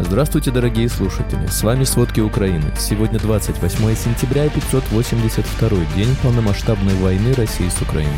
Здравствуйте, дорогие слушатели! С вами «Сводки Украины». Сегодня 28 сентября и 582 день полномасштабной войны России с Украиной.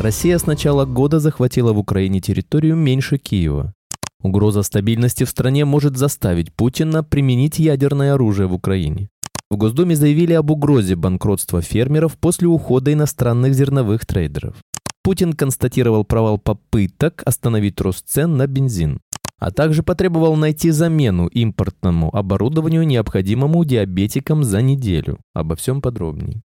Россия с начала года захватила в Украине территорию меньше Киева. Угроза стабильности в стране может заставить Путина применить ядерное оружие в Украине. В Госдуме заявили об угрозе банкротства фермеров после ухода иностранных зерновых трейдеров. Путин констатировал провал попыток остановить рост цен на бензин а также потребовал найти замену импортному оборудованию, необходимому диабетикам за неделю. Обо всем подробнее.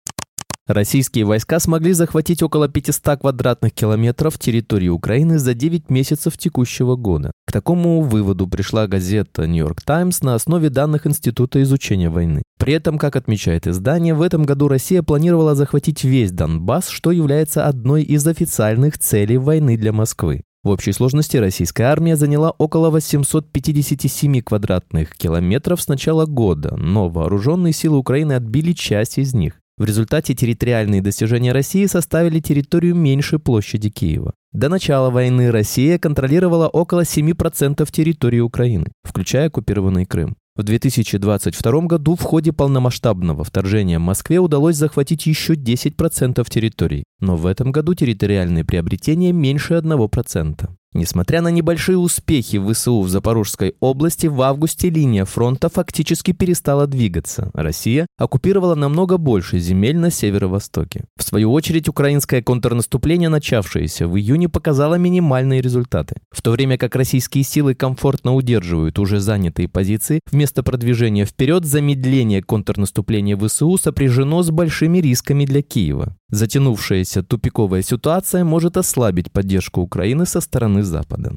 Российские войска смогли захватить около 500 квадратных километров территории Украины за 9 месяцев текущего года. К такому выводу пришла газета York Times на основе данных Института изучения войны. При этом, как отмечает издание, в этом году Россия планировала захватить весь Донбасс, что является одной из официальных целей войны для Москвы. В общей сложности российская армия заняла около 857 квадратных километров с начала года, но вооруженные силы Украины отбили часть из них. В результате территориальные достижения России составили территорию меньше площади Киева. До начала войны Россия контролировала около 7% территории Украины, включая оккупированный Крым. В 2022 году в ходе полномасштабного вторжения Москве удалось захватить еще 10% территорий, но в этом году территориальные приобретения меньше 1%. Несмотря на небольшие успехи ВСУ в Запорожской области, в августе линия фронта фактически перестала двигаться. Россия оккупировала намного больше земель на северо-востоке. В свою очередь, украинское контрнаступление, начавшееся в июне, показало минимальные результаты. В то время как российские силы комфортно удерживают уже занятые позиции, вместо продвижения вперед замедление контрнаступления ВСУ сопряжено с большими рисками для Киева. Затянувшаяся тупиковая ситуация может ослабить поддержку Украины со стороны Запада.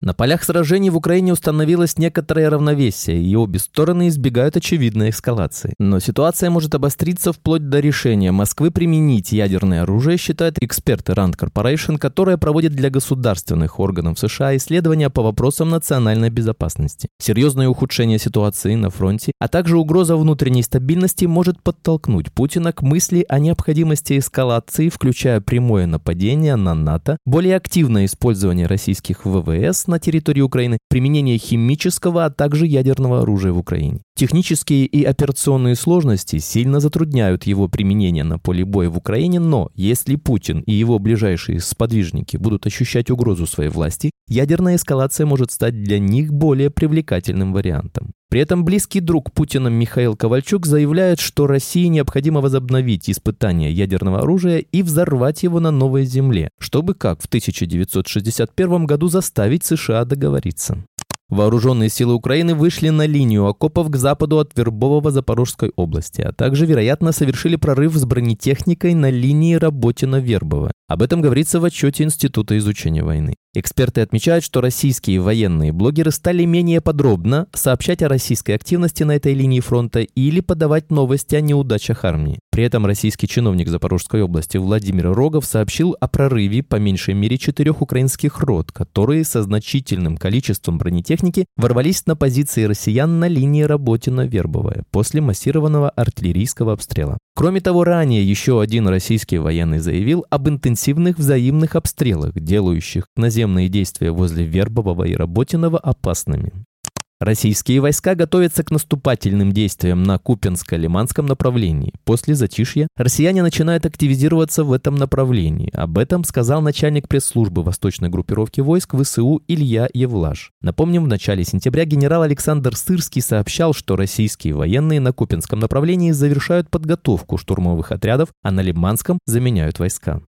На полях сражений в Украине установилось некоторое равновесие, и обе стороны избегают очевидной эскалации. Но ситуация может обостриться вплоть до решения Москвы применить ядерное оружие, считают эксперты Rand Corporation, которая проводит для государственных органов США исследования по вопросам национальной безопасности. Серьезное ухудшение ситуации на фронте, а также угроза внутренней стабильности может подтолкнуть Путина к мысли о необходимости эскалации, включая прямое нападение на НАТО, более активное использование российских ВВС на территории Украины, применение химического, а также ядерного оружия в Украине. Технические и операционные сложности сильно затрудняют его применение на поле боя в Украине, но если Путин и его ближайшие сподвижники будут ощущать угрозу своей власти, ядерная эскалация может стать для них более привлекательным вариантом. При этом близкий друг Путина Михаил Ковальчук заявляет, что России необходимо возобновить испытания ядерного оружия и взорвать его на новой земле, чтобы, как в 1961 году, заставить США договориться. Вооруженные силы Украины вышли на линию окопов к западу от Вербового Запорожской области, а также, вероятно, совершили прорыв с бронетехникой на линии Работино-Вербово. Об этом говорится в отчете Института изучения войны. Эксперты отмечают, что российские военные блогеры стали менее подробно сообщать о российской активности на этой линии фронта или подавать новости о неудачах армии. При этом российский чиновник Запорожской области Владимир Рогов сообщил о прорыве по меньшей мере четырех украинских рот, которые со значительным количеством бронетехники ворвались на позиции россиян на линии Работино-Вербовая после массированного артиллерийского обстрела. Кроме того, ранее еще один российский военный заявил об интенсивных взаимных обстрелах, делающих наземные действия возле Вербового и Работиного опасными. Российские войска готовятся к наступательным действиям на Купенско-Лиманском направлении. После затишья россияне начинают активизироваться в этом направлении. Об этом сказал начальник пресс-службы восточной группировки войск ВСУ Илья Евлаш. Напомним, в начале сентября генерал Александр Сырский сообщал, что российские военные на Купенском направлении завершают подготовку штурмовых отрядов, а на Лиманском заменяют войска.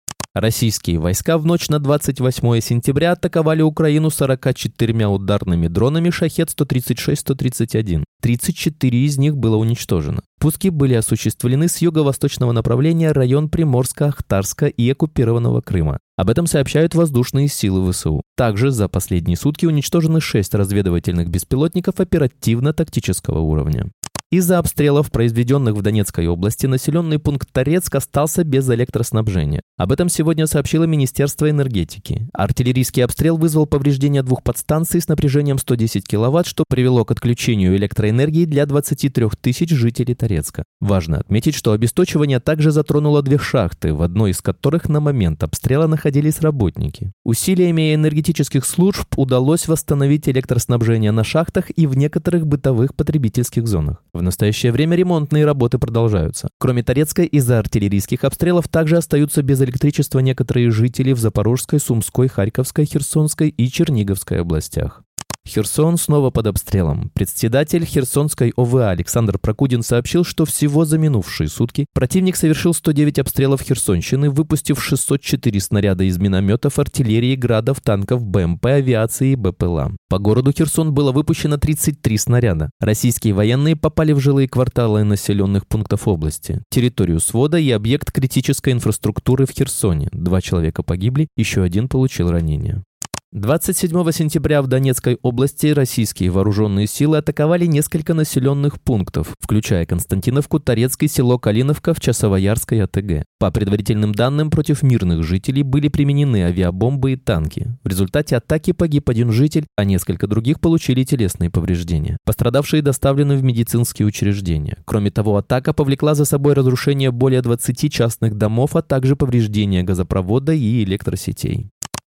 Российские войска в ночь на 28 сентября атаковали Украину 44 ударными дронами «Шахет-136-131». 34 из них было уничтожено. Пуски были осуществлены с юго-восточного направления район Приморска-Ахтарска и оккупированного Крыма. Об этом сообщают воздушные силы ВСУ. Также за последние сутки уничтожены 6 разведывательных беспилотников оперативно-тактического уровня. Из-за обстрелов, произведенных в Донецкой области, населенный пункт Торецк остался без электроснабжения. Об этом сегодня сообщило Министерство энергетики. Артиллерийский обстрел вызвал повреждение двух подстанций с напряжением 110 кВт, что привело к отключению электроэнергии для 23 тысяч жителей Торецка. Важно отметить, что обесточивание также затронуло две шахты, в одной из которых на момент обстрела находились работники. Усилиями энергетических служб удалось восстановить электроснабжение на шахтах и в некоторых бытовых потребительских зонах. В настоящее время ремонтные работы продолжаются. Кроме Торецка, из-за артиллерийских обстрелов также остаются без электричества некоторые жители в Запорожской, Сумской, Харьковской, Херсонской и Черниговской областях. Херсон снова под обстрелом. Председатель Херсонской ОВА Александр Прокудин сообщил, что всего за минувшие сутки противник совершил 109 обстрелов Херсонщины, выпустив 604 снаряда из минометов, артиллерии, градов, танков, БМП, авиации и БПЛА. По городу Херсон было выпущено 33 снаряда. Российские военные попали в жилые кварталы населенных пунктов области, территорию свода и объект критической инфраструктуры в Херсоне. Два человека погибли, еще один получил ранение. 27 сентября в Донецкой области российские вооруженные силы атаковали несколько населенных пунктов, включая Константиновку, Торецкий, село Калиновка в Часовоярской АТГ. По предварительным данным, против мирных жителей были применены авиабомбы и танки. В результате атаки погиб один житель, а несколько других получили телесные повреждения. Пострадавшие доставлены в медицинские учреждения. Кроме того, атака повлекла за собой разрушение более 20 частных домов, а также повреждение газопровода и электросетей.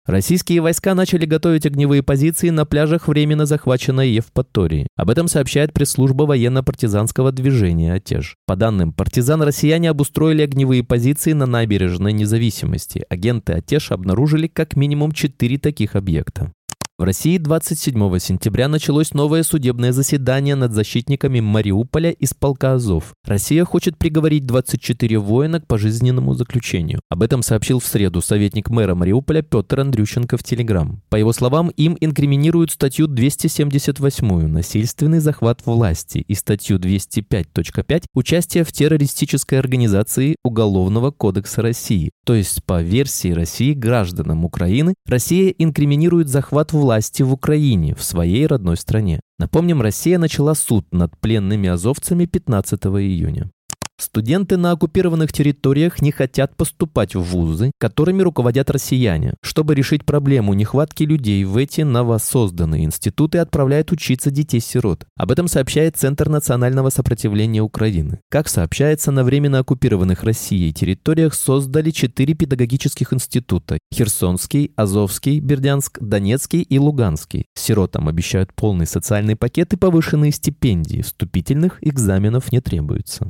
Российские войска начали готовить огневые позиции на пляжах временно захваченной Евпатории. Об этом сообщает пресс-служба военно-партизанского движения «Отеж». По данным партизан, россияне обустроили огневые позиции на набережной независимости. Агенты «Отеж» обнаружили как минимум четыре таких объекта. В России 27 сентября началось новое судебное заседание над защитниками Мариуполя из полка Азов. Россия хочет приговорить 24 воина к пожизненному заключению. Об этом сообщил в среду советник мэра Мариуполя Петр Андрющенко в Телеграм. По его словам, им инкриминируют статью 278 «Насильственный захват власти» и статью 205.5 «Участие в террористической организации Уголовного кодекса России». То есть, по версии России гражданам Украины, Россия инкриминирует захват власти власти в Украине, в своей родной стране. Напомним, Россия начала суд над пленными азовцами 15 июня. Студенты на оккупированных территориях не хотят поступать в вузы, которыми руководят россияне. Чтобы решить проблему нехватки людей в эти новосозданные институты отправляют учиться детей-сирот. Об этом сообщает Центр национального сопротивления Украины. Как сообщается, на временно оккупированных Россией территориях создали четыре педагогических института – Херсонский, Азовский, Бердянск, Донецкий и Луганский. Сиротам обещают полный социальный пакет и повышенные стипендии. Вступительных экзаменов не требуется.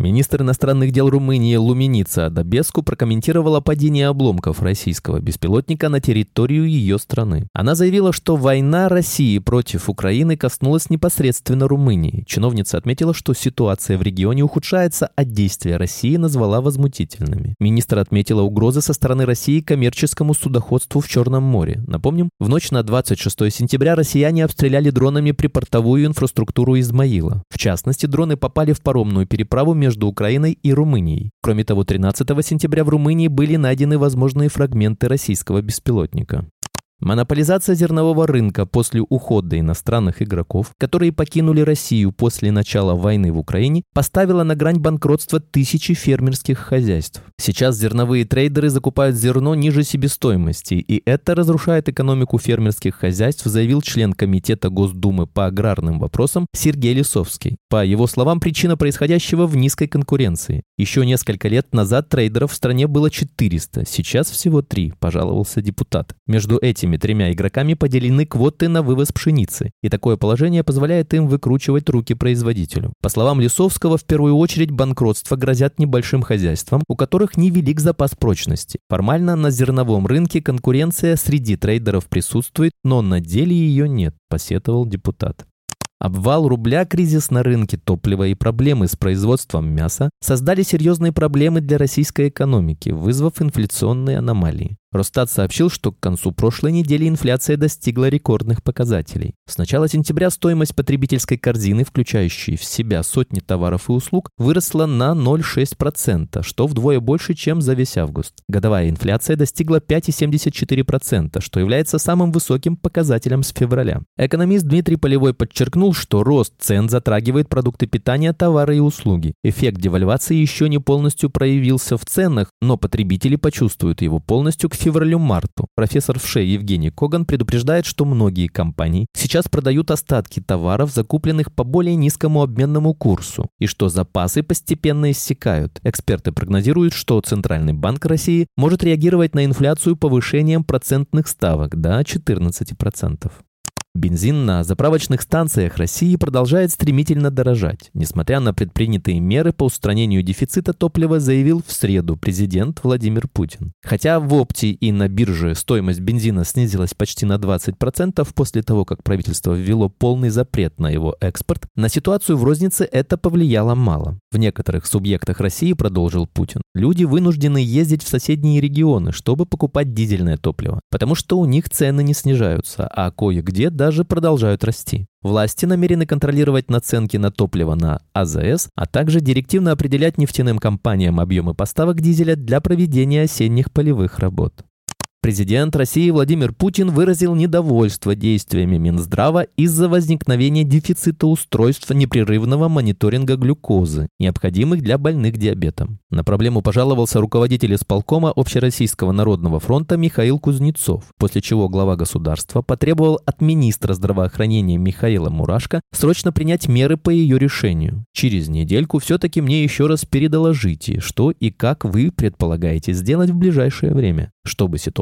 Министр иностранных дел Румынии Луминица Адабеску прокомментировала падение обломков российского беспилотника на территорию ее страны. Она заявила, что война России против Украины коснулась непосредственно Румынии. Чиновница отметила, что ситуация в регионе ухудшается, а действия России назвала возмутительными. Министр отметила угрозы со стороны России коммерческому судоходству в Черном море. Напомним, в ночь на 26 сентября россияне обстреляли дронами припортовую инфраструктуру Измаила. В частности, дроны попали в паромную переправу между между Украиной и Румынией. Кроме того, 13 сентября в Румынии были найдены возможные фрагменты российского беспилотника. Монополизация зернового рынка после ухода иностранных игроков, которые покинули Россию после начала войны в Украине, поставила на грань банкротства тысячи фермерских хозяйств. Сейчас зерновые трейдеры закупают зерно ниже себестоимости, и это разрушает экономику фермерских хозяйств, заявил член Комитета Госдумы по аграрным вопросам Сергей Лисовский. По его словам, причина происходящего в низкой конкуренции. Еще несколько лет назад трейдеров в стране было 400, сейчас всего 3, пожаловался депутат. Между этими этими тремя игроками поделены квоты на вывоз пшеницы, и такое положение позволяет им выкручивать руки производителю. По словам Лисовского, в первую очередь банкротство грозят небольшим хозяйствам, у которых невелик запас прочности. Формально на зерновом рынке конкуренция среди трейдеров присутствует, но на деле ее нет, посетовал депутат. Обвал рубля, кризис на рынке топлива и проблемы с производством мяса создали серьезные проблемы для российской экономики, вызвав инфляционные аномалии. Росстат сообщил, что к концу прошлой недели инфляция достигла рекордных показателей. С начала сентября стоимость потребительской корзины, включающей в себя сотни товаров и услуг, выросла на 0,6%, что вдвое больше, чем за весь август. Годовая инфляция достигла 5,74%, что является самым высоким показателем с февраля. Экономист Дмитрий Полевой подчеркнул, что рост цен затрагивает продукты питания, товары и услуги. Эффект девальвации еще не полностью проявился в ценах, но потребители почувствуют его полностью к февралю-марту. Профессор в ШЕ Евгений Коган предупреждает, что многие компании сейчас продают остатки товаров, закупленных по более низкому обменному курсу, и что запасы постепенно иссякают. Эксперты прогнозируют, что Центральный банк России может реагировать на инфляцию повышением процентных ставок до 14%. Бензин на заправочных станциях России продолжает стремительно дорожать. Несмотря на предпринятые меры по устранению дефицита топлива, заявил в среду президент Владимир Путин. Хотя в опте и на бирже стоимость бензина снизилась почти на 20% после того, как правительство ввело полный запрет на его экспорт, на ситуацию в рознице это повлияло мало. В некоторых субъектах России, продолжил Путин, люди вынуждены ездить в соседние регионы, чтобы покупать дизельное топливо, потому что у них цены не снижаются, а кое-где даже продолжают расти. Власти намерены контролировать наценки на топливо на АЗС, а также директивно определять нефтяным компаниям объемы поставок дизеля для проведения осенних полевых работ. Президент России Владимир Путин выразил недовольство действиями Минздрава из-за возникновения дефицита устройств непрерывного мониторинга глюкозы, необходимых для больных диабетом. На проблему пожаловался руководитель исполкома Общероссийского народного фронта Михаил Кузнецов, после чего глава государства потребовал от министра здравоохранения Михаила Мурашко срочно принять меры по ее решению. Через недельку все-таки мне еще раз передоложите, что и как вы предполагаете сделать в ближайшее время чтобы